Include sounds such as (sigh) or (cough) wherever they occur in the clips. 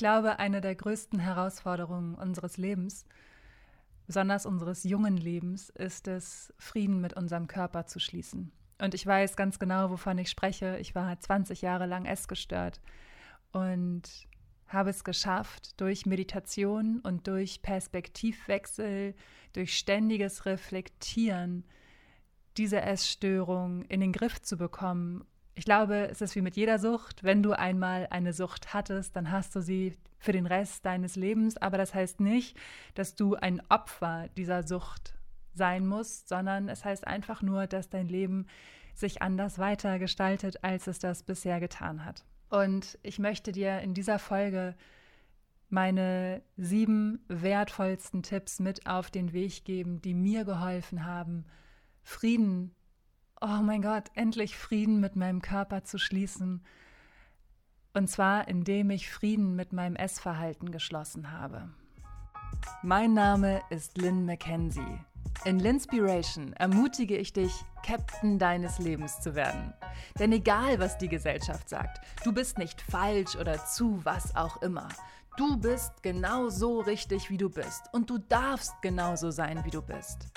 glaube, eine der größten Herausforderungen unseres Lebens, besonders unseres jungen Lebens, ist es, Frieden mit unserem Körper zu schließen. Und ich weiß ganz genau, wovon ich spreche. Ich war 20 Jahre lang essgestört und habe es geschafft, durch Meditation und durch Perspektivwechsel, durch ständiges Reflektieren, diese Essstörung in den Griff zu bekommen. Ich glaube, es ist wie mit jeder Sucht. Wenn du einmal eine Sucht hattest, dann hast du sie für den Rest deines Lebens. Aber das heißt nicht, dass du ein Opfer dieser Sucht sein musst, sondern es heißt einfach nur, dass dein Leben sich anders weiter gestaltet, als es das bisher getan hat. Und ich möchte dir in dieser Folge meine sieben wertvollsten Tipps mit auf den Weg geben, die mir geholfen haben, Frieden, oh mein Gott, endlich Frieden mit meinem Körper zu schließen. Und zwar indem ich Frieden mit meinem Essverhalten geschlossen habe. Mein Name ist Lynn McKenzie. In Linspiration ermutige ich dich, Captain deines Lebens zu werden. Denn egal, was die Gesellschaft sagt, du bist nicht falsch oder zu was auch immer. Du bist genau so richtig, wie du bist. Und du darfst genauso sein, wie du bist.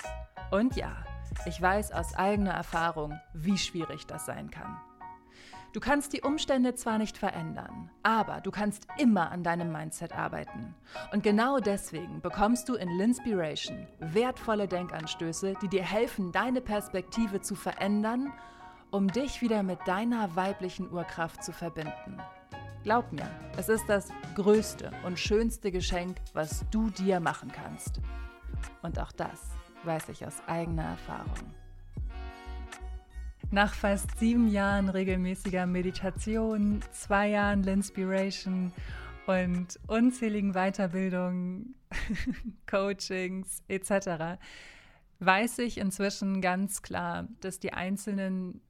Und ja, ich weiß aus eigener Erfahrung, wie schwierig das sein kann. Du kannst die Umstände zwar nicht verändern, aber du kannst immer an deinem Mindset arbeiten. Und genau deswegen bekommst du in Linspiration wertvolle Denkanstöße, die dir helfen, deine Perspektive zu verändern, um dich wieder mit deiner weiblichen Urkraft zu verbinden. Glaub mir, es ist das größte und schönste Geschenk, was du dir machen kannst. Und auch das weiß ich aus eigener Erfahrung. Nach fast sieben Jahren regelmäßiger Meditation, zwei Jahren Linspiration und unzähligen Weiterbildungen, (laughs) Coachings etc., weiß ich inzwischen ganz klar, dass die einzelnen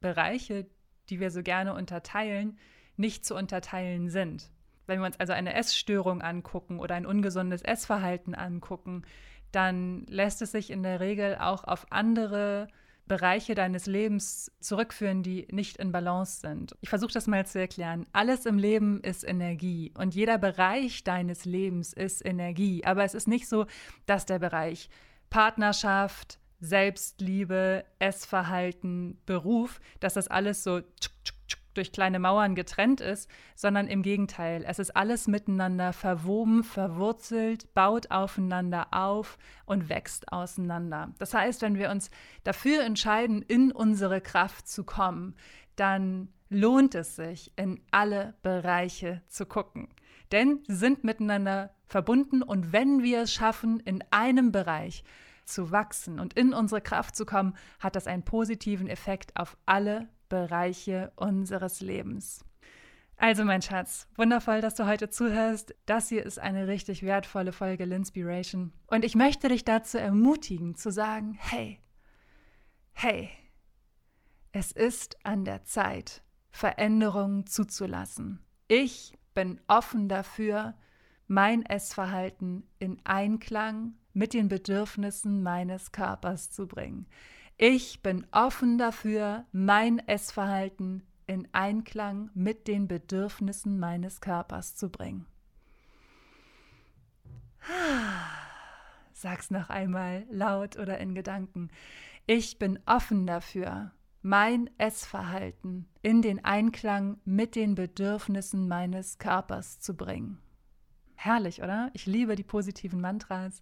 Bereiche, die wir so gerne unterteilen, nicht zu unterteilen sind. Wenn wir uns also eine Essstörung angucken oder ein ungesundes Essverhalten angucken, dann lässt es sich in der Regel auch auf andere Bereiche deines Lebens zurückführen, die nicht in Balance sind. Ich versuche das mal zu erklären. Alles im Leben ist Energie und jeder Bereich deines Lebens ist Energie. Aber es ist nicht so, dass der Bereich Partnerschaft, Selbstliebe, Essverhalten, Beruf, dass das alles so tschuk, tschuk, durch kleine Mauern getrennt ist, sondern im Gegenteil. Es ist alles miteinander verwoben, verwurzelt, baut aufeinander auf und wächst auseinander. Das heißt, wenn wir uns dafür entscheiden, in unsere Kraft zu kommen, dann lohnt es sich, in alle Bereiche zu gucken. Denn sie sind miteinander verbunden und wenn wir es schaffen, in einem Bereich zu wachsen und in unsere Kraft zu kommen, hat das einen positiven Effekt auf alle Bereiche unseres Lebens. Also mein Schatz, wundervoll, dass du heute zuhörst. Das hier ist eine richtig wertvolle Folge Linspiration. Und ich möchte dich dazu ermutigen, zu sagen, hey, hey, es ist an der Zeit, Veränderungen zuzulassen. Ich bin offen dafür, mein Essverhalten in Einklang mit den Bedürfnissen meines Körpers zu bringen. Ich bin offen dafür, mein Essverhalten in Einklang mit den Bedürfnissen meines Körpers zu bringen. Sag's noch einmal laut oder in Gedanken. Ich bin offen dafür, mein Essverhalten in den Einklang mit den Bedürfnissen meines Körpers zu bringen. Herrlich, oder? Ich liebe die positiven Mantras.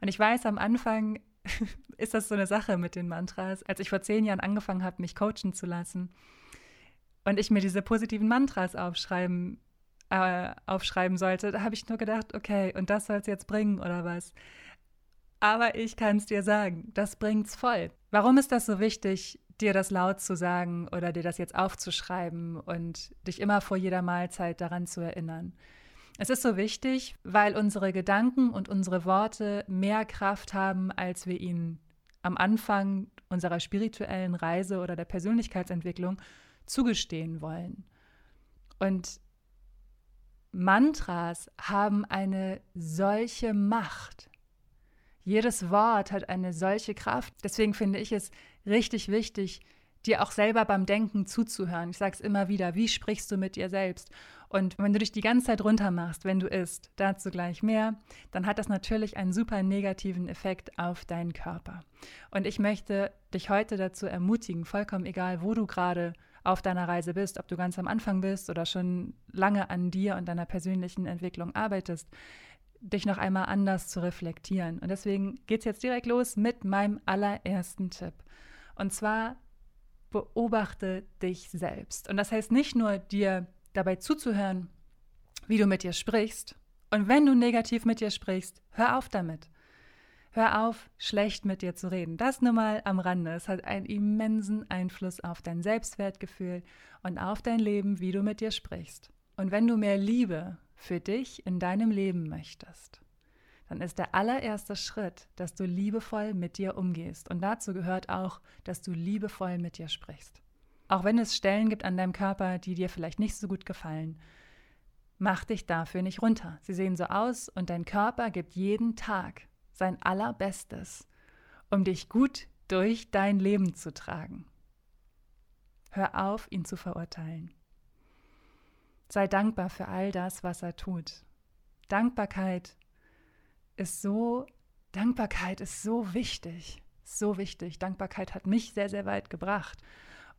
Und ich weiß, am Anfang (laughs) ist das so eine Sache mit den Mantras. Als ich vor zehn Jahren angefangen habe, mich coachen zu lassen und ich mir diese positiven Mantras aufschreiben, äh, aufschreiben sollte, da habe ich nur gedacht, okay, und das soll es jetzt bringen oder was? Aber ich kann es dir sagen, das bringt's voll. Warum ist das so wichtig, dir das laut zu sagen oder dir das jetzt aufzuschreiben und dich immer vor jeder Mahlzeit daran zu erinnern? Es ist so wichtig, weil unsere Gedanken und unsere Worte mehr Kraft haben, als wir ihnen am Anfang unserer spirituellen Reise oder der Persönlichkeitsentwicklung zugestehen wollen. Und Mantras haben eine solche Macht. Jedes Wort hat eine solche Kraft. Deswegen finde ich es richtig wichtig, dir auch selber beim Denken zuzuhören. Ich sage es immer wieder, wie sprichst du mit dir selbst? Und wenn du dich die ganze Zeit runter machst, wenn du isst, dazu gleich mehr, dann hat das natürlich einen super negativen Effekt auf deinen Körper. Und ich möchte dich heute dazu ermutigen, vollkommen egal, wo du gerade auf deiner Reise bist, ob du ganz am Anfang bist oder schon lange an dir und deiner persönlichen Entwicklung arbeitest, dich noch einmal anders zu reflektieren. Und deswegen geht es jetzt direkt los mit meinem allerersten Tipp. Und zwar beobachte dich selbst. Und das heißt nicht nur dir dabei zuzuhören, wie du mit dir sprichst. Und wenn du negativ mit dir sprichst, hör auf damit. Hör auf, schlecht mit dir zu reden. Das nur mal am Rande. Es hat einen immensen Einfluss auf dein Selbstwertgefühl und auf dein Leben, wie du mit dir sprichst. Und wenn du mehr Liebe für dich in deinem Leben möchtest, dann ist der allererste Schritt, dass du liebevoll mit dir umgehst. Und dazu gehört auch, dass du liebevoll mit dir sprichst. Auch wenn es Stellen gibt an deinem Körper, die dir vielleicht nicht so gut gefallen, mach dich dafür nicht runter. Sie sehen so aus und dein Körper gibt jeden Tag sein Allerbestes, um dich gut durch dein Leben zu tragen. Hör auf, ihn zu verurteilen. Sei dankbar für all das, was er tut. Dankbarkeit ist so, Dankbarkeit ist so wichtig, so wichtig. Dankbarkeit hat mich sehr, sehr weit gebracht.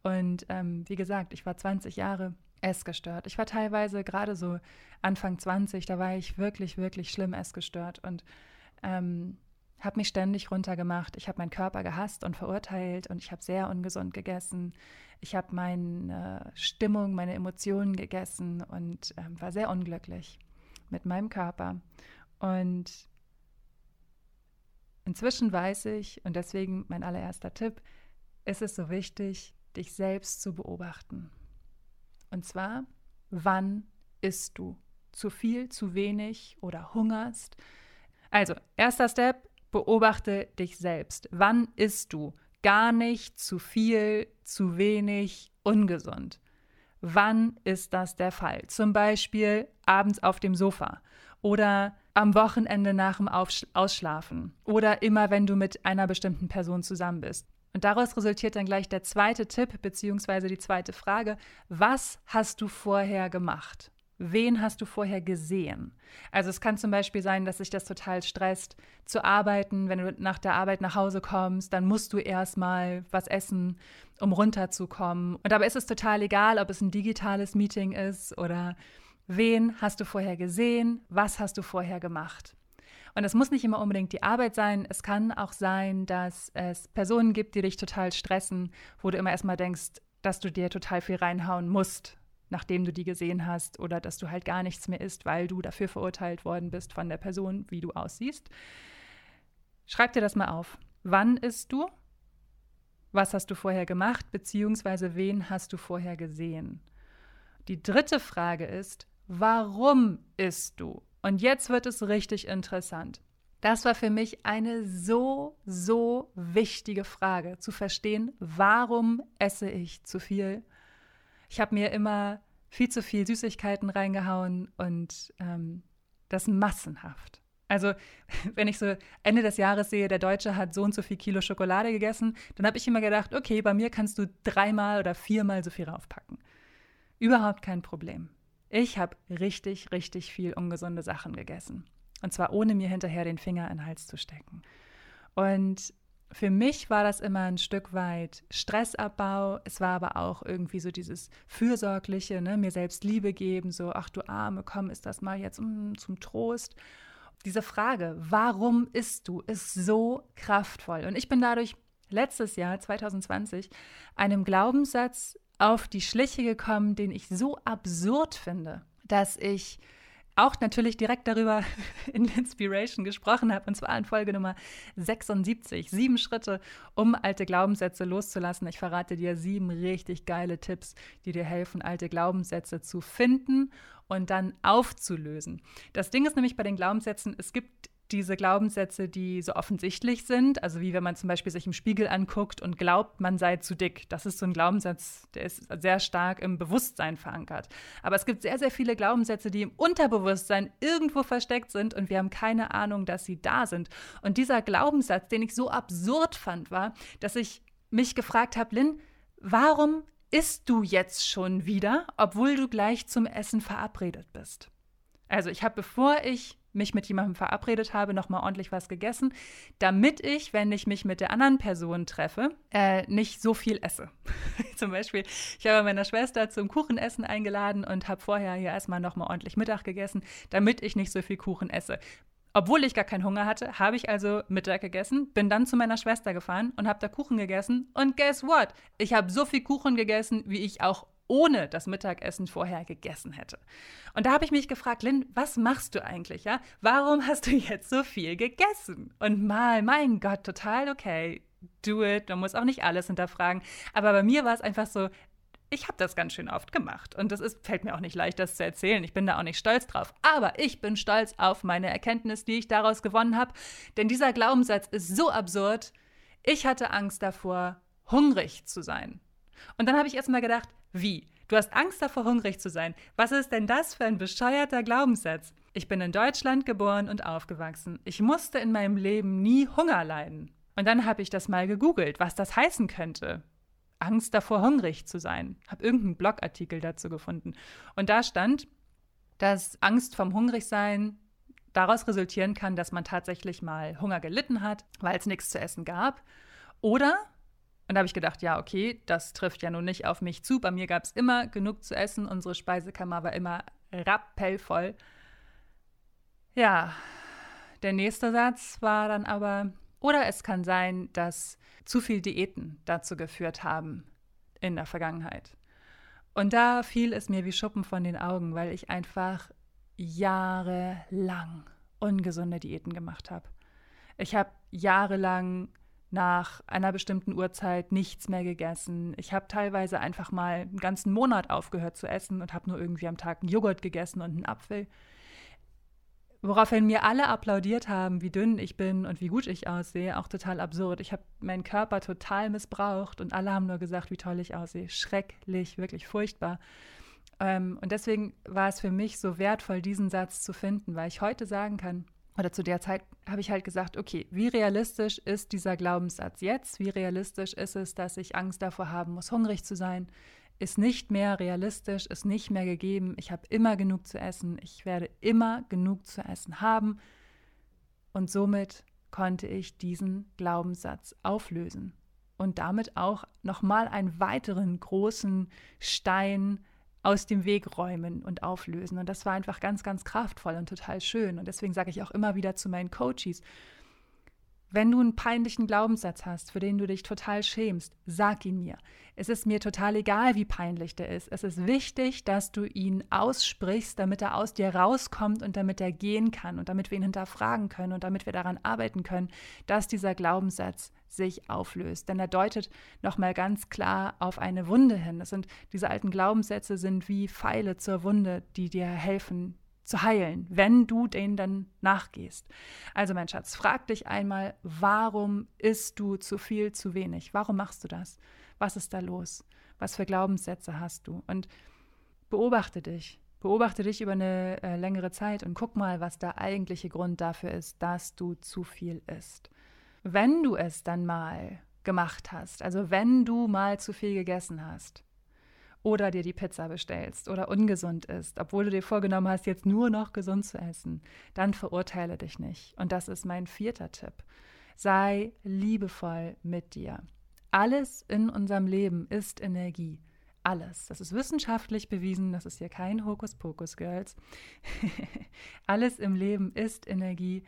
Und ähm, wie gesagt, ich war 20 Jahre essgestört. Ich war teilweise gerade so Anfang 20, da war ich wirklich, wirklich schlimm essgestört. Und ähm, habe mich ständig runtergemacht. Ich habe meinen Körper gehasst und verurteilt und ich habe sehr ungesund gegessen. Ich habe meine Stimmung, meine Emotionen gegessen und ähm, war sehr unglücklich mit meinem Körper. Und inzwischen weiß ich, und deswegen mein allererster Tipp, ist es so wichtig, dich selbst zu beobachten. Und zwar, wann isst du? Zu viel, zu wenig oder hungerst? Also, erster Step, beobachte dich selbst. Wann isst du? Gar nicht, zu viel, zu wenig, ungesund. Wann ist das der Fall? Zum Beispiel abends auf dem Sofa oder am Wochenende nach dem Ausschlafen oder immer, wenn du mit einer bestimmten Person zusammen bist. Und daraus resultiert dann gleich der zweite Tipp beziehungsweise die zweite Frage. Was hast du vorher gemacht? Wen hast du vorher gesehen? Also es kann zum Beispiel sein, dass sich das total stresst, zu arbeiten. Wenn du nach der Arbeit nach Hause kommst, dann musst du erstmal was essen, um runterzukommen. Und dabei ist es total egal, ob es ein digitales Meeting ist oder wen hast du vorher gesehen, was hast du vorher gemacht. Und es muss nicht immer unbedingt die Arbeit sein. Es kann auch sein, dass es Personen gibt, die dich total stressen, wo du immer erstmal denkst, dass du dir total viel reinhauen musst, nachdem du die gesehen hast oder dass du halt gar nichts mehr isst, weil du dafür verurteilt worden bist von der Person, wie du aussiehst. Schreib dir das mal auf. Wann isst du? Was hast du vorher gemacht, beziehungsweise wen hast du vorher gesehen? Die dritte Frage ist, warum isst du? Und jetzt wird es richtig interessant. Das war für mich eine so, so wichtige Frage, zu verstehen, warum esse ich zu viel ich habe mir immer viel zu viel Süßigkeiten reingehauen und ähm, das massenhaft. Also, (laughs) wenn ich so Ende des Jahres sehe, der Deutsche hat so und so viel Kilo Schokolade gegessen, dann habe ich immer gedacht, okay, bei mir kannst du dreimal oder viermal so viel raufpacken. Überhaupt kein Problem. Ich habe richtig, richtig viel ungesunde Sachen gegessen. Und zwar ohne mir hinterher den Finger in den Hals zu stecken. Und für mich war das immer ein Stück weit Stressabbau. Es war aber auch irgendwie so dieses Fürsorgliche, ne? mir selbst Liebe geben, so, ach du Arme, komm, ist das mal jetzt mm, zum Trost. Diese Frage, warum isst du, ist so kraftvoll. Und ich bin dadurch letztes Jahr, 2020, einem Glaubenssatz auf die Schliche gekommen, den ich so absurd finde, dass ich auch natürlich direkt darüber (laughs) in Inspiration gesprochen habe, und zwar in Folge Nummer 76. Sieben Schritte, um alte Glaubenssätze loszulassen. Ich verrate dir sieben richtig geile Tipps, die dir helfen, alte Glaubenssätze zu finden und dann aufzulösen. Das Ding ist nämlich bei den Glaubenssätzen, es gibt diese Glaubenssätze, die so offensichtlich sind, also wie wenn man zum Beispiel sich im Spiegel anguckt und glaubt, man sei zu dick. Das ist so ein Glaubenssatz, der ist sehr stark im Bewusstsein verankert. Aber es gibt sehr, sehr viele Glaubenssätze, die im Unterbewusstsein irgendwo versteckt sind und wir haben keine Ahnung, dass sie da sind. Und dieser Glaubenssatz, den ich so absurd fand, war, dass ich mich gefragt habe, Lynn, warum isst du jetzt schon wieder, obwohl du gleich zum Essen verabredet bist? Also ich habe, bevor ich mich mit jemandem verabredet habe, noch mal ordentlich was gegessen, damit ich, wenn ich mich mit der anderen Person treffe, äh, nicht so viel esse. (laughs) zum Beispiel, ich habe meiner Schwester zum Kuchenessen eingeladen und habe vorher hier erstmal noch mal ordentlich Mittag gegessen, damit ich nicht so viel Kuchen esse. Obwohl ich gar keinen Hunger hatte, habe ich also Mittag gegessen, bin dann zu meiner Schwester gefahren und habe da Kuchen gegessen. Und guess what? Ich habe so viel Kuchen gegessen, wie ich auch ohne das Mittagessen vorher gegessen hätte. Und da habe ich mich gefragt, Lynn, was machst du eigentlich, ja? Warum hast du jetzt so viel gegessen? Und mal, mein Gott, total okay. Do it. Man muss auch nicht alles hinterfragen. Aber bei mir war es einfach so, ich habe das ganz schön oft gemacht. Und das ist, fällt mir auch nicht leicht, das zu erzählen. Ich bin da auch nicht stolz drauf. Aber ich bin stolz auf meine Erkenntnis, die ich daraus gewonnen habe. Denn dieser Glaubenssatz ist so absurd. Ich hatte Angst davor, hungrig zu sein. Und dann habe ich erst mal gedacht, wie? Du hast Angst davor, hungrig zu sein. Was ist denn das für ein bescheuerter Glaubenssatz? Ich bin in Deutschland geboren und aufgewachsen. Ich musste in meinem Leben nie Hunger leiden. Und dann habe ich das mal gegoogelt, was das heißen könnte. Angst davor, hungrig zu sein. Habe irgendeinen Blogartikel dazu gefunden. Und da stand, dass Angst vom Hungrigsein daraus resultieren kann, dass man tatsächlich mal Hunger gelitten hat, weil es nichts zu essen gab. Oder und da habe ich gedacht, ja, okay, das trifft ja nun nicht auf mich zu. Bei mir gab es immer genug zu essen. Unsere Speisekammer war immer rappellvoll. Ja, der nächste Satz war dann aber, oder es kann sein, dass zu viel Diäten dazu geführt haben in der Vergangenheit. Und da fiel es mir wie Schuppen von den Augen, weil ich einfach jahrelang ungesunde Diäten gemacht habe. Ich habe jahrelang nach einer bestimmten Uhrzeit nichts mehr gegessen. Ich habe teilweise einfach mal einen ganzen Monat aufgehört zu essen und habe nur irgendwie am Tag einen Joghurt gegessen und einen Apfel. Woraufhin mir alle applaudiert haben, wie dünn ich bin und wie gut ich aussehe, auch total absurd. Ich habe meinen Körper total missbraucht und alle haben nur gesagt, wie toll ich aussehe. Schrecklich, wirklich furchtbar. Ähm, und deswegen war es für mich so wertvoll, diesen Satz zu finden, weil ich heute sagen kann, oder zu der Zeit habe ich halt gesagt, okay, wie realistisch ist dieser Glaubenssatz jetzt? Wie realistisch ist es, dass ich Angst davor haben muss, hungrig zu sein? Ist nicht mehr realistisch, ist nicht mehr gegeben. Ich habe immer genug zu essen. Ich werde immer genug zu essen haben. Und somit konnte ich diesen Glaubenssatz auflösen und damit auch nochmal einen weiteren großen Stein aus dem Weg räumen und auflösen. Und das war einfach ganz, ganz kraftvoll und total schön. Und deswegen sage ich auch immer wieder zu meinen Coaches, wenn du einen peinlichen Glaubenssatz hast, für den du dich total schämst, sag ihn mir. Es ist mir total egal, wie peinlich der ist. Es ist wichtig, dass du ihn aussprichst, damit er aus dir rauskommt und damit er gehen kann und damit wir ihn hinterfragen können und damit wir daran arbeiten können, dass dieser Glaubenssatz sich auflöst. Denn er deutet nochmal ganz klar auf eine Wunde hin. Das sind diese alten Glaubenssätze sind wie Pfeile zur Wunde, die dir helfen, zu heilen, wenn du denen dann nachgehst. Also mein Schatz, frag dich einmal, warum isst du zu viel, zu wenig? Warum machst du das? Was ist da los? Was für Glaubenssätze hast du? Und beobachte dich. Beobachte dich über eine äh, längere Zeit und guck mal, was der eigentliche Grund dafür ist, dass du zu viel isst. Wenn du es dann mal gemacht hast, also wenn du mal zu viel gegessen hast, oder dir die Pizza bestellst oder ungesund ist, obwohl du dir vorgenommen hast, jetzt nur noch gesund zu essen, dann verurteile dich nicht. Und das ist mein vierter Tipp. Sei liebevoll mit dir. Alles in unserem Leben ist Energie. Alles. Das ist wissenschaftlich bewiesen. Das ist hier kein Hokuspokus, Girls. (laughs) Alles im Leben ist Energie.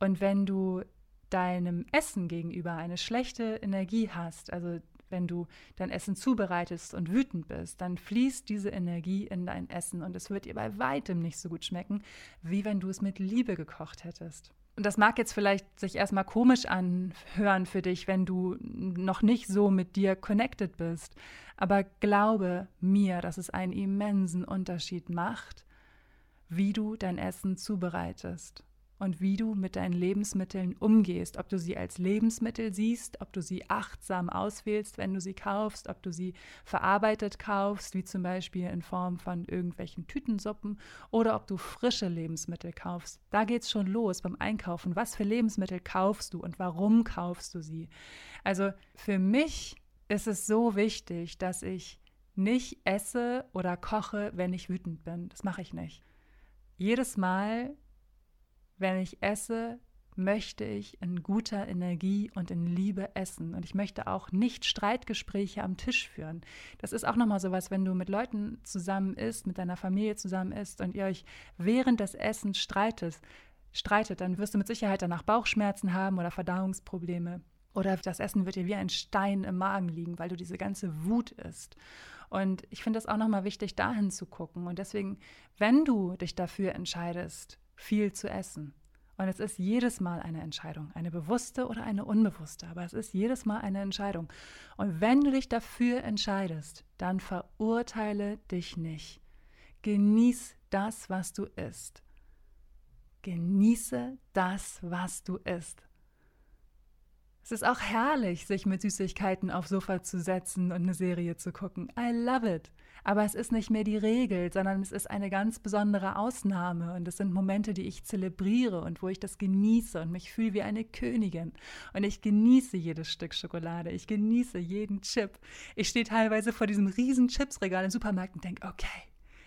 Und wenn du deinem Essen gegenüber eine schlechte Energie hast, also wenn du dein Essen zubereitest und wütend bist, dann fließt diese Energie in dein Essen und es wird dir bei weitem nicht so gut schmecken, wie wenn du es mit Liebe gekocht hättest. Und das mag jetzt vielleicht sich erstmal komisch anhören für dich, wenn du noch nicht so mit dir connected bist. Aber glaube mir, dass es einen immensen Unterschied macht, wie du dein Essen zubereitest und wie du mit deinen Lebensmitteln umgehst, ob du sie als Lebensmittel siehst, ob du sie achtsam auswählst, wenn du sie kaufst, ob du sie verarbeitet kaufst, wie zum Beispiel in Form von irgendwelchen Tütensuppen, oder ob du frische Lebensmittel kaufst. Da geht es schon los beim Einkaufen. Was für Lebensmittel kaufst du und warum kaufst du sie? Also für mich ist es so wichtig, dass ich nicht esse oder koche, wenn ich wütend bin. Das mache ich nicht. Jedes Mal, wenn ich esse, möchte ich in guter Energie und in Liebe essen. Und ich möchte auch nicht Streitgespräche am Tisch führen. Das ist auch nochmal sowas, wenn du mit Leuten zusammen isst, mit deiner Familie zusammen isst und ihr euch während des Essens streitet, streitet, dann wirst du mit Sicherheit danach Bauchschmerzen haben oder Verdauungsprobleme. Oder das Essen wird dir wie ein Stein im Magen liegen, weil du diese ganze Wut isst. Und ich finde es auch nochmal wichtig, dahin zu gucken. Und deswegen, wenn du dich dafür entscheidest, viel zu essen, und es ist jedes Mal eine Entscheidung, eine bewusste oder eine unbewusste, aber es ist jedes Mal eine Entscheidung. Und wenn du dich dafür entscheidest, dann verurteile dich nicht. Genieß das, was du isst. Genieße das, was du isst. Es ist auch herrlich, sich mit Süßigkeiten aufs Sofa zu setzen und eine Serie zu gucken. I love it. Aber es ist nicht mehr die Regel, sondern es ist eine ganz besondere Ausnahme. Und es sind Momente, die ich zelebriere und wo ich das genieße und mich fühle wie eine Königin. Und ich genieße jedes Stück Schokolade. Ich genieße jeden Chip. Ich stehe teilweise vor diesem riesen Chipsregal im Supermarkt und denke, okay,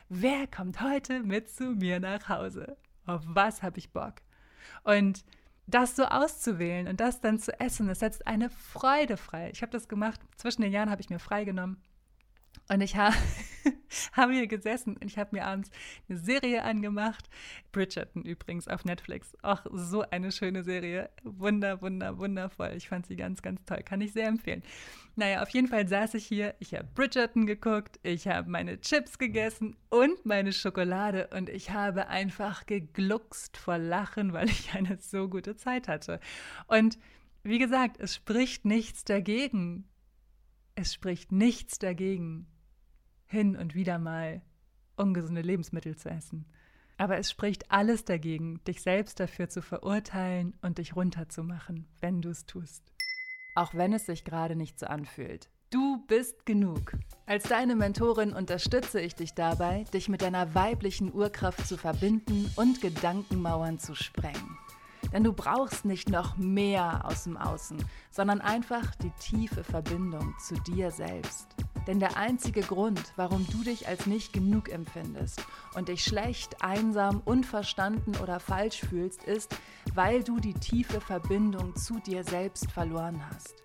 wer kommt heute mit zu mir nach Hause? Auf was habe ich Bock? Und das so auszuwählen und das dann zu essen, das setzt eine Freude frei. Ich habe das gemacht. Zwischen den Jahren habe ich mir freigenommen und ich ha (laughs) habe hier gesessen und ich habe mir abends eine Serie angemacht. Bridgerton übrigens auf Netflix. Auch so eine schöne Serie. Wunder, wunder, wundervoll. Ich fand sie ganz, ganz toll. Kann ich sehr empfehlen. Naja, auf jeden Fall saß ich hier. Ich habe Bridgerton geguckt. Ich habe meine Chips gegessen und meine Schokolade. Und ich habe einfach gegluckst vor Lachen, weil ich (laughs) eine so gute Zeit hatte. Und wie gesagt, es spricht nichts dagegen. Es spricht nichts dagegen, hin und wieder mal ungesunde Lebensmittel zu essen. Aber es spricht alles dagegen, dich selbst dafür zu verurteilen und dich runterzumachen, wenn du es tust. Auch wenn es sich gerade nicht so anfühlt. Du bist genug. Als deine Mentorin unterstütze ich dich dabei, dich mit deiner weiblichen Urkraft zu verbinden und Gedankenmauern zu sprengen. Denn du brauchst nicht noch mehr aus dem Außen, sondern einfach die tiefe Verbindung zu dir selbst. Denn der einzige Grund, warum du dich als nicht genug empfindest und dich schlecht, einsam, unverstanden oder falsch fühlst, ist, weil du die tiefe Verbindung zu dir selbst verloren hast.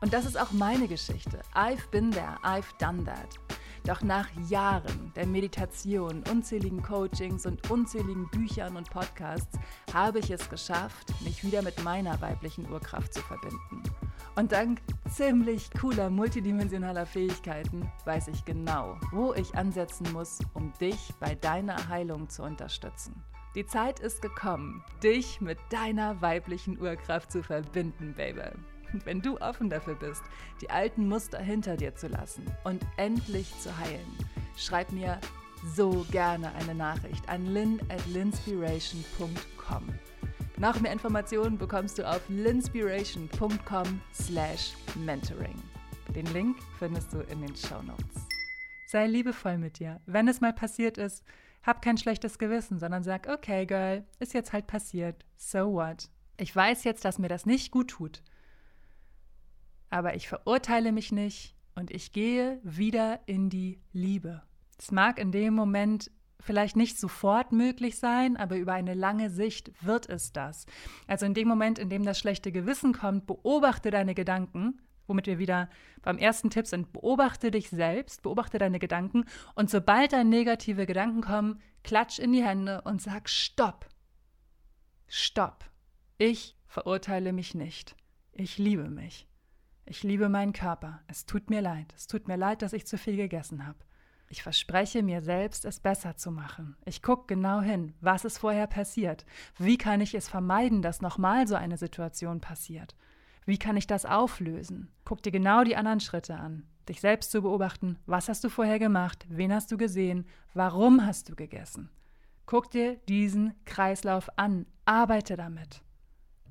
Und das ist auch meine Geschichte. I've been there, I've done that. Doch nach Jahren der Meditation, unzähligen Coachings und unzähligen Büchern und Podcasts habe ich es geschafft, mich wieder mit meiner weiblichen Urkraft zu verbinden. Und dank ziemlich cooler multidimensionaler Fähigkeiten weiß ich genau, wo ich ansetzen muss, um dich bei deiner Heilung zu unterstützen. Die Zeit ist gekommen, dich mit deiner weiblichen Urkraft zu verbinden, Baby. (laughs) wenn du offen dafür bist, die alten Muster hinter dir zu lassen und endlich zu heilen, schreib mir so gerne eine Nachricht an lynn at linspiration.com. Noch mehr Informationen bekommst du auf linspiration.com slash mentoring. Den Link findest du in den Show Notes. Sei liebevoll mit dir. Wenn es mal passiert ist, hab kein schlechtes Gewissen, sondern sag, okay, Girl, ist jetzt halt passiert. So what? Ich weiß jetzt, dass mir das nicht gut tut aber ich verurteile mich nicht und ich gehe wieder in die Liebe. Es mag in dem Moment vielleicht nicht sofort möglich sein, aber über eine lange Sicht wird es das. Also in dem Moment, in dem das schlechte Gewissen kommt, beobachte deine Gedanken, womit wir wieder beim ersten Tipp sind, beobachte dich selbst, beobachte deine Gedanken und sobald da negative Gedanken kommen, klatsch in die Hände und sag Stopp. Stopp. Ich verurteile mich nicht. Ich liebe mich. Ich liebe meinen Körper. Es tut mir leid. Es tut mir leid, dass ich zu viel gegessen habe. Ich verspreche mir selbst, es besser zu machen. Ich gucke genau hin, was ist vorher passiert. Wie kann ich es vermeiden, dass nochmal so eine Situation passiert? Wie kann ich das auflösen? Guck dir genau die anderen Schritte an. Dich selbst zu beobachten, was hast du vorher gemacht, wen hast du gesehen, warum hast du gegessen. Guck dir diesen Kreislauf an, arbeite damit.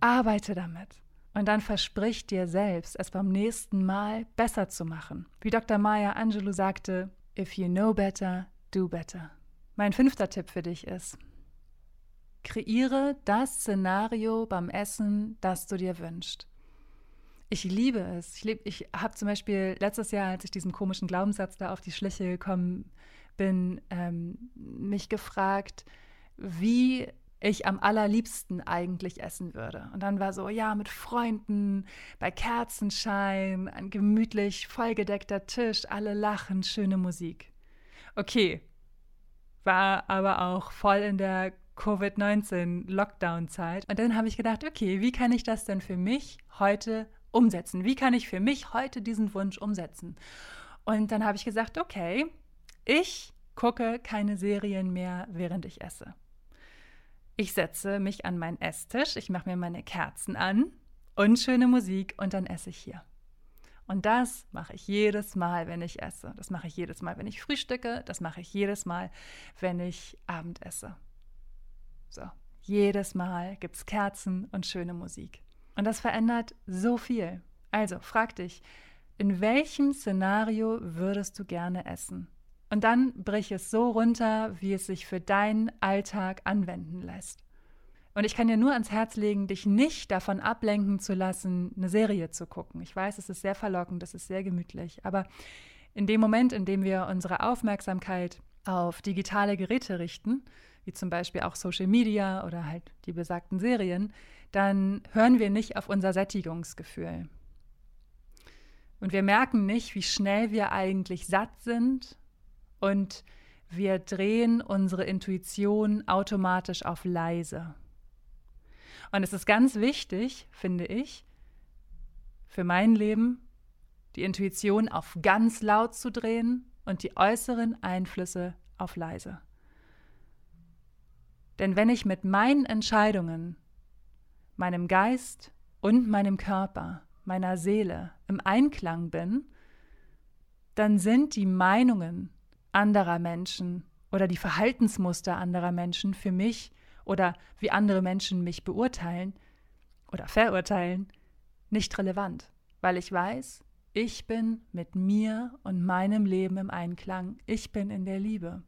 Arbeite damit. Und dann versprich dir selbst, es beim nächsten Mal besser zu machen. Wie Dr. Maya Angelou sagte, if you know better, do better. Mein fünfter Tipp für dich ist, kreiere das Szenario beim Essen, das du dir wünschst. Ich liebe es. Ich, lieb, ich habe zum Beispiel letztes Jahr, als ich diesem komischen Glaubenssatz da auf die Schliche gekommen bin, ähm, mich gefragt, wie ich am allerliebsten eigentlich essen würde. Und dann war so, ja, mit Freunden, bei Kerzenschein, ein gemütlich vollgedeckter Tisch, alle lachen, schöne Musik. Okay, war aber auch voll in der Covid-19-Lockdown-Zeit. Und dann habe ich gedacht, okay, wie kann ich das denn für mich heute umsetzen? Wie kann ich für mich heute diesen Wunsch umsetzen? Und dann habe ich gesagt, okay, ich gucke keine Serien mehr, während ich esse. Ich setze mich an meinen Esstisch, ich mache mir meine Kerzen an und schöne Musik und dann esse ich hier. Und das mache ich jedes Mal, wenn ich esse. Das mache ich jedes Mal, wenn ich frühstücke. Das mache ich jedes Mal, wenn ich Abend esse. So, jedes Mal gibt es Kerzen und schöne Musik. Und das verändert so viel. Also frag dich, in welchem Szenario würdest du gerne essen? Und dann brich es so runter, wie es sich für deinen Alltag anwenden lässt. Und ich kann dir nur ans Herz legen, dich nicht davon ablenken zu lassen, eine Serie zu gucken. Ich weiß, es ist sehr verlockend, es ist sehr gemütlich, aber in dem Moment, in dem wir unsere Aufmerksamkeit auf digitale Geräte richten, wie zum Beispiel auch Social Media oder halt die besagten Serien, dann hören wir nicht auf unser Sättigungsgefühl. Und wir merken nicht, wie schnell wir eigentlich satt sind und wir drehen unsere Intuition automatisch auf leise. Und es ist ganz wichtig, finde ich, für mein Leben, die Intuition auf ganz laut zu drehen und die äußeren Einflüsse auf leise. Denn wenn ich mit meinen Entscheidungen, meinem Geist und meinem Körper, meiner Seele im Einklang bin, dann sind die Meinungen anderer Menschen oder die Verhaltensmuster anderer Menschen für mich oder wie andere Menschen mich beurteilen oder verurteilen nicht relevant, weil ich weiß, ich bin mit mir und meinem Leben im Einklang, ich bin in der Liebe.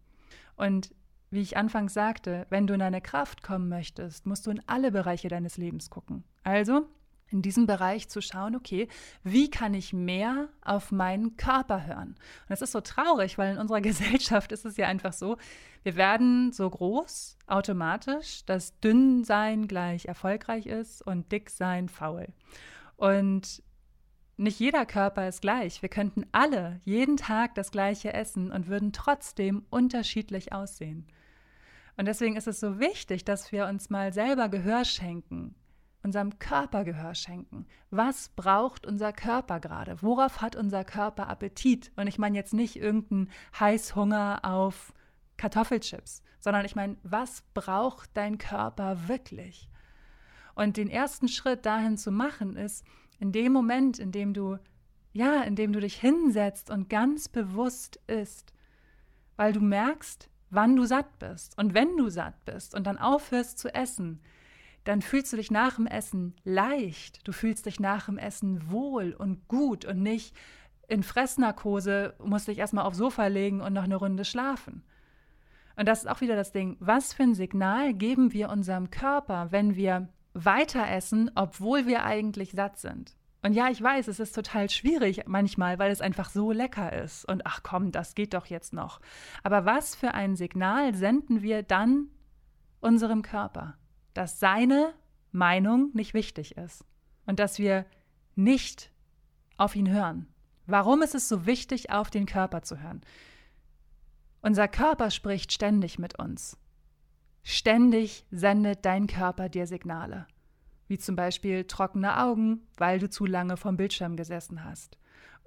Und wie ich anfangs sagte, wenn du in deine Kraft kommen möchtest, musst du in alle Bereiche deines Lebens gucken. Also in diesem Bereich zu schauen, okay, wie kann ich mehr auf meinen Körper hören? Und das ist so traurig, weil in unserer (laughs) Gesellschaft ist es ja einfach so, wir werden so groß automatisch, dass dünn sein gleich erfolgreich ist und dick sein faul. Und nicht jeder Körper ist gleich. Wir könnten alle jeden Tag das gleiche essen und würden trotzdem unterschiedlich aussehen. Und deswegen ist es so wichtig, dass wir uns mal selber Gehör schenken unserem Körper Gehör schenken. Was braucht unser Körper gerade? Worauf hat unser Körper Appetit? Und ich meine jetzt nicht irgendeinen Heißhunger auf Kartoffelchips, sondern ich meine, was braucht dein Körper wirklich? Und den ersten Schritt dahin zu machen ist, in dem Moment, in dem du, ja, in dem du dich hinsetzt und ganz bewusst isst, weil du merkst, wann du satt bist. Und wenn du satt bist und dann aufhörst zu essen, dann fühlst du dich nach dem Essen leicht. Du fühlst dich nach dem Essen wohl und gut und nicht in Fressnarkose, musst dich erstmal aufs Sofa legen und noch eine Runde schlafen. Und das ist auch wieder das Ding. Was für ein Signal geben wir unserem Körper, wenn wir weiter essen, obwohl wir eigentlich satt sind? Und ja, ich weiß, es ist total schwierig manchmal, weil es einfach so lecker ist. Und ach komm, das geht doch jetzt noch. Aber was für ein Signal senden wir dann unserem Körper? Dass seine Meinung nicht wichtig ist und dass wir nicht auf ihn hören. Warum ist es so wichtig, auf den Körper zu hören? Unser Körper spricht ständig mit uns. Ständig sendet dein Körper dir Signale, wie zum Beispiel trockene Augen, weil du zu lange vom Bildschirm gesessen hast.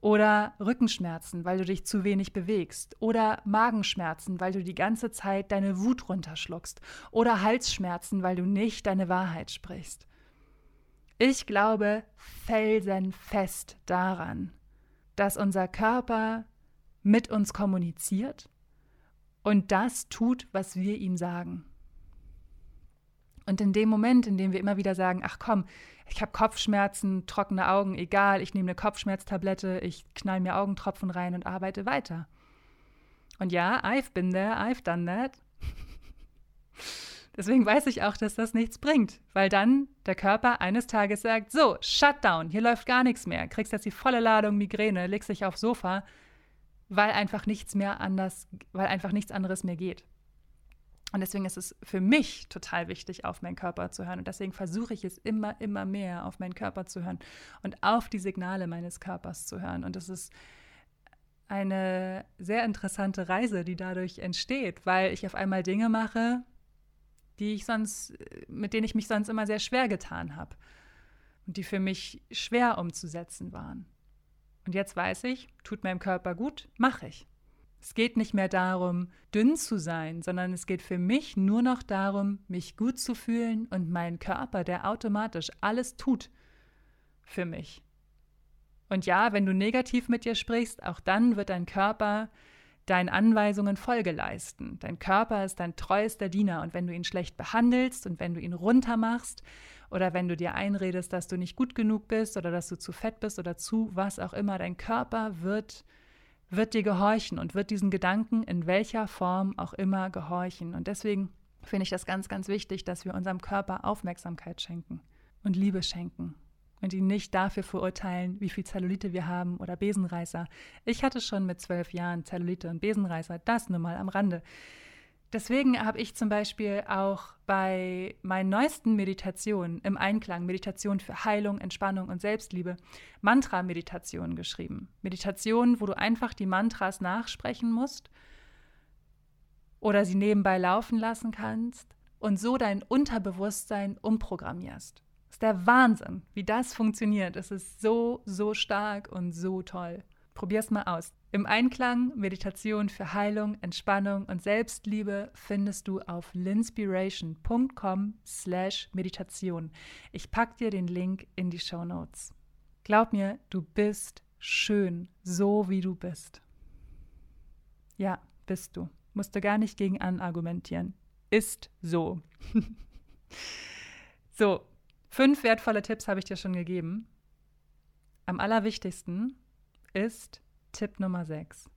Oder Rückenschmerzen, weil du dich zu wenig bewegst. Oder Magenschmerzen, weil du die ganze Zeit deine Wut runterschluckst. Oder Halsschmerzen, weil du nicht deine Wahrheit sprichst. Ich glaube felsenfest daran, dass unser Körper mit uns kommuniziert und das tut, was wir ihm sagen. Und in dem Moment, in dem wir immer wieder sagen, ach komm, ich habe Kopfschmerzen, trockene Augen, egal, ich nehme eine Kopfschmerztablette, ich knall mir Augentropfen rein und arbeite weiter. Und ja, I've been there, I've done that. (laughs) Deswegen weiß ich auch, dass das nichts bringt, weil dann der Körper eines Tages sagt, so, Shutdown, hier läuft gar nichts mehr, kriegst jetzt die volle Ladung Migräne, legst dich aufs Sofa, weil einfach nichts mehr anders, weil einfach nichts anderes mehr geht. Und deswegen ist es für mich total wichtig, auf meinen Körper zu hören. Und deswegen versuche ich es immer, immer mehr, auf meinen Körper zu hören und auf die Signale meines Körpers zu hören. Und das ist eine sehr interessante Reise, die dadurch entsteht, weil ich auf einmal Dinge mache, die ich sonst, mit denen ich mich sonst immer sehr schwer getan habe und die für mich schwer umzusetzen waren. Und jetzt weiß ich, tut meinem Körper gut, mache ich. Es geht nicht mehr darum, dünn zu sein, sondern es geht für mich nur noch darum, mich gut zu fühlen und meinen Körper, der automatisch alles tut für mich. Und ja, wenn du negativ mit dir sprichst, auch dann wird dein Körper deinen Anweisungen Folge leisten. Dein Körper ist dein treuester Diener und wenn du ihn schlecht behandelst und wenn du ihn runtermachst oder wenn du dir einredest, dass du nicht gut genug bist oder dass du zu fett bist oder zu was auch immer, dein Körper wird wird dir gehorchen und wird diesen Gedanken in welcher Form auch immer gehorchen. Und deswegen finde ich das ganz, ganz wichtig, dass wir unserem Körper Aufmerksamkeit schenken und Liebe schenken und ihn nicht dafür verurteilen, wie viel Zellulite wir haben oder Besenreißer. Ich hatte schon mit zwölf Jahren Zellulite und Besenreißer, das nur mal am Rande. Deswegen habe ich zum Beispiel auch bei meinen neuesten Meditationen im Einklang, Meditation für Heilung, Entspannung und Selbstliebe, Mantra-Meditationen geschrieben. Meditationen, wo du einfach die Mantras nachsprechen musst oder sie nebenbei laufen lassen kannst und so dein Unterbewusstsein umprogrammierst. Das ist der Wahnsinn, wie das funktioniert. Es ist so, so stark und so toll. Probier's mal aus. Im Einklang Meditation für Heilung, Entspannung und Selbstliebe findest du auf linspiration.com slash Meditation. Ich pack dir den Link in die Show Notes. Glaub mir, du bist schön, so wie du bist. Ja, bist du. Musst du gar nicht gegen anargumentieren. Ist so. (laughs) so, fünf wertvolle Tipps habe ich dir schon gegeben. Am allerwichtigsten ist Tipp Nummer 6.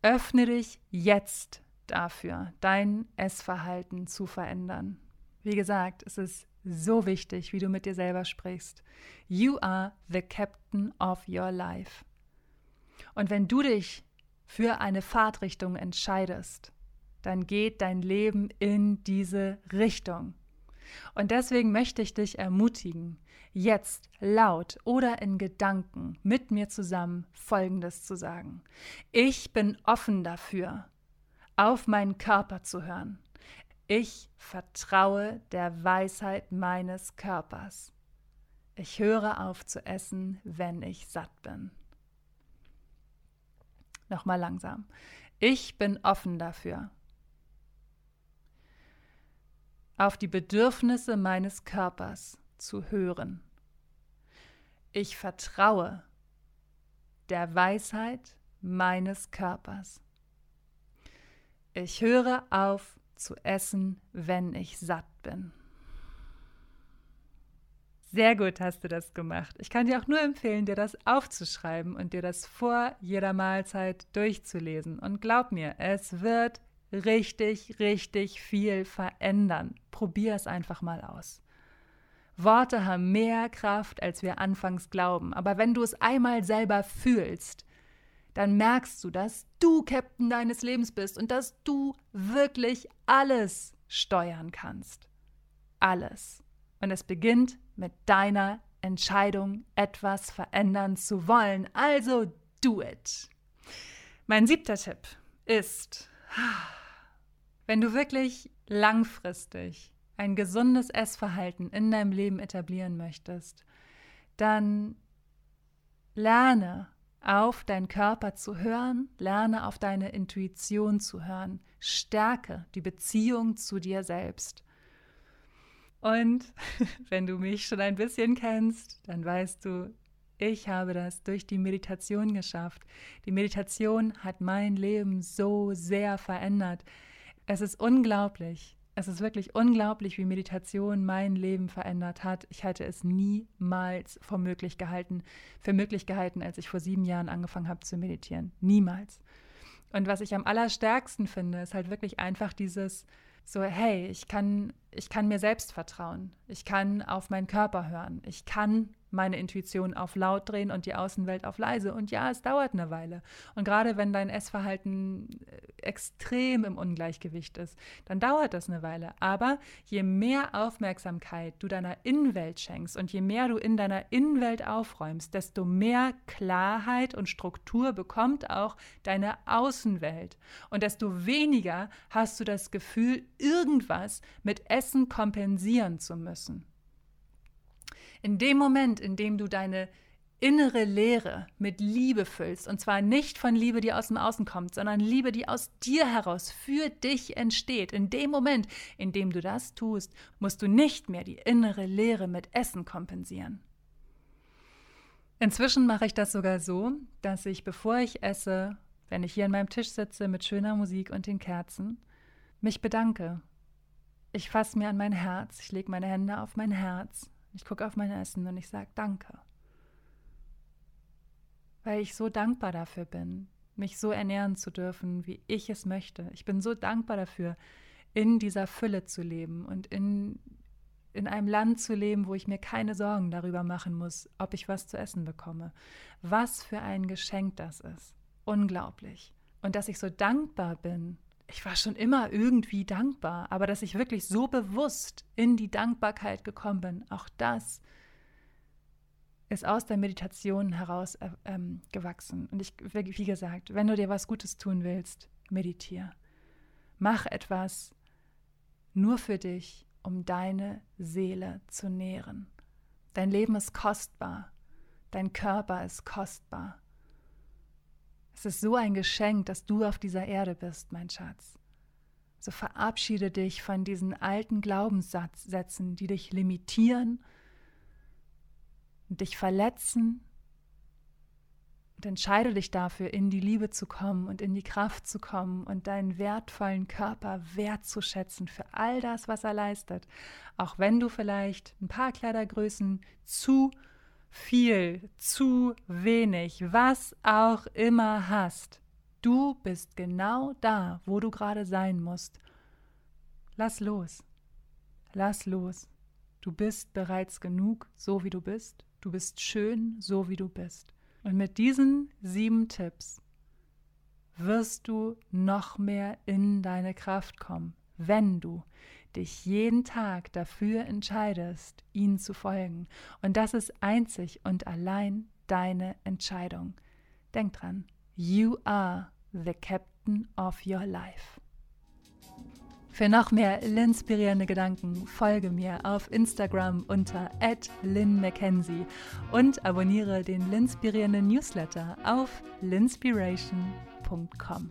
Öffne dich jetzt dafür, dein Essverhalten zu verändern. Wie gesagt, es ist so wichtig, wie du mit dir selber sprichst. You are the captain of your life. Und wenn du dich für eine Fahrtrichtung entscheidest, dann geht dein Leben in diese Richtung. Und deswegen möchte ich dich ermutigen, jetzt laut oder in Gedanken mit mir zusammen Folgendes zu sagen. Ich bin offen dafür, auf meinen Körper zu hören. Ich vertraue der Weisheit meines Körpers. Ich höre auf zu essen, wenn ich satt bin. Nochmal langsam. Ich bin offen dafür, auf die Bedürfnisse meines Körpers zu hören. Ich vertraue der Weisheit meines Körpers. Ich höre auf zu essen, wenn ich satt bin. Sehr gut hast du das gemacht. Ich kann dir auch nur empfehlen, dir das aufzuschreiben und dir das vor jeder Mahlzeit durchzulesen. Und glaub mir, es wird richtig, richtig viel verändern. Probier es einfach mal aus. Worte haben mehr Kraft, als wir anfangs glauben. Aber wenn du es einmal selber fühlst, dann merkst du, dass du Captain deines Lebens bist und dass du wirklich alles steuern kannst. Alles. Und es beginnt mit deiner Entscheidung, etwas verändern zu wollen. Also do it. Mein siebter Tipp ist, wenn du wirklich langfristig ein gesundes Essverhalten in deinem Leben etablieren möchtest, dann lerne auf deinen Körper zu hören, lerne auf deine Intuition zu hören, stärke die Beziehung zu dir selbst. Und (laughs) wenn du mich schon ein bisschen kennst, dann weißt du, ich habe das durch die Meditation geschafft. Die Meditation hat mein Leben so sehr verändert. Es ist unglaublich, es ist wirklich unglaublich, wie Meditation mein Leben verändert hat. Ich hätte es niemals für möglich gehalten, für möglich gehalten, als ich vor sieben Jahren angefangen habe zu meditieren. Niemals. Und was ich am allerstärksten finde, ist halt wirklich einfach dieses So, hey, ich kann, ich kann mir selbst vertrauen. Ich kann auf meinen Körper hören. Ich kann meine Intuition auf laut drehen und die Außenwelt auf leise. Und ja, es dauert eine Weile. Und gerade wenn dein Essverhalten äh, extrem im Ungleichgewicht ist, dann dauert das eine Weile. Aber je mehr Aufmerksamkeit du deiner Innenwelt schenkst und je mehr du in deiner Innenwelt aufräumst, desto mehr Klarheit und Struktur bekommt auch deine Außenwelt. Und desto weniger hast du das Gefühl, irgendwas mit Essen kompensieren zu müssen. In dem Moment, in dem du deine innere Leere mit Liebe füllst, und zwar nicht von Liebe, die aus dem Außen kommt, sondern Liebe, die aus dir heraus für dich entsteht. In dem Moment, in dem du das tust, musst du nicht mehr die innere Leere mit Essen kompensieren. Inzwischen mache ich das sogar so, dass ich, bevor ich esse, wenn ich hier an meinem Tisch sitze mit schöner Musik und den Kerzen, mich bedanke. Ich fasse mir an mein Herz, ich lege meine Hände auf mein Herz ich gucke auf mein Essen und ich sage Danke. Weil ich so dankbar dafür bin, mich so ernähren zu dürfen, wie ich es möchte. Ich bin so dankbar dafür, in dieser Fülle zu leben und in, in einem Land zu leben, wo ich mir keine Sorgen darüber machen muss, ob ich was zu essen bekomme. Was für ein Geschenk das ist. Unglaublich. Und dass ich so dankbar bin ich war schon immer irgendwie dankbar, aber dass ich wirklich so bewusst in die Dankbarkeit gekommen bin, auch das ist aus der Meditation heraus äh, ähm, gewachsen. Und ich, wie gesagt, wenn du dir was Gutes tun willst, meditiere. Mach etwas nur für dich, um deine Seele zu nähren. Dein Leben ist kostbar. Dein Körper ist kostbar. Es ist so ein Geschenk, dass du auf dieser Erde bist, mein Schatz. So verabschiede dich von diesen alten Glaubenssätzen, die dich limitieren und dich verletzen. Und entscheide dich dafür, in die Liebe zu kommen und in die Kraft zu kommen und deinen wertvollen Körper wertzuschätzen für all das, was er leistet. Auch wenn du vielleicht ein paar Kleidergrößen zu viel, zu wenig, was auch immer hast. Du bist genau da, wo du gerade sein musst. Lass los. Lass los. Du bist bereits genug, so wie du bist. Du bist schön, so wie du bist. Und mit diesen sieben Tipps wirst du noch mehr in deine Kraft kommen, wenn du dich jeden Tag dafür entscheidest, ihnen zu folgen. Und das ist einzig und allein deine Entscheidung. Denk dran, you are the captain of your life. Für noch mehr inspirierende Gedanken folge mir auf Instagram unter @linmckenzie und abonniere den Linspirierenden Newsletter auf linspiration.com.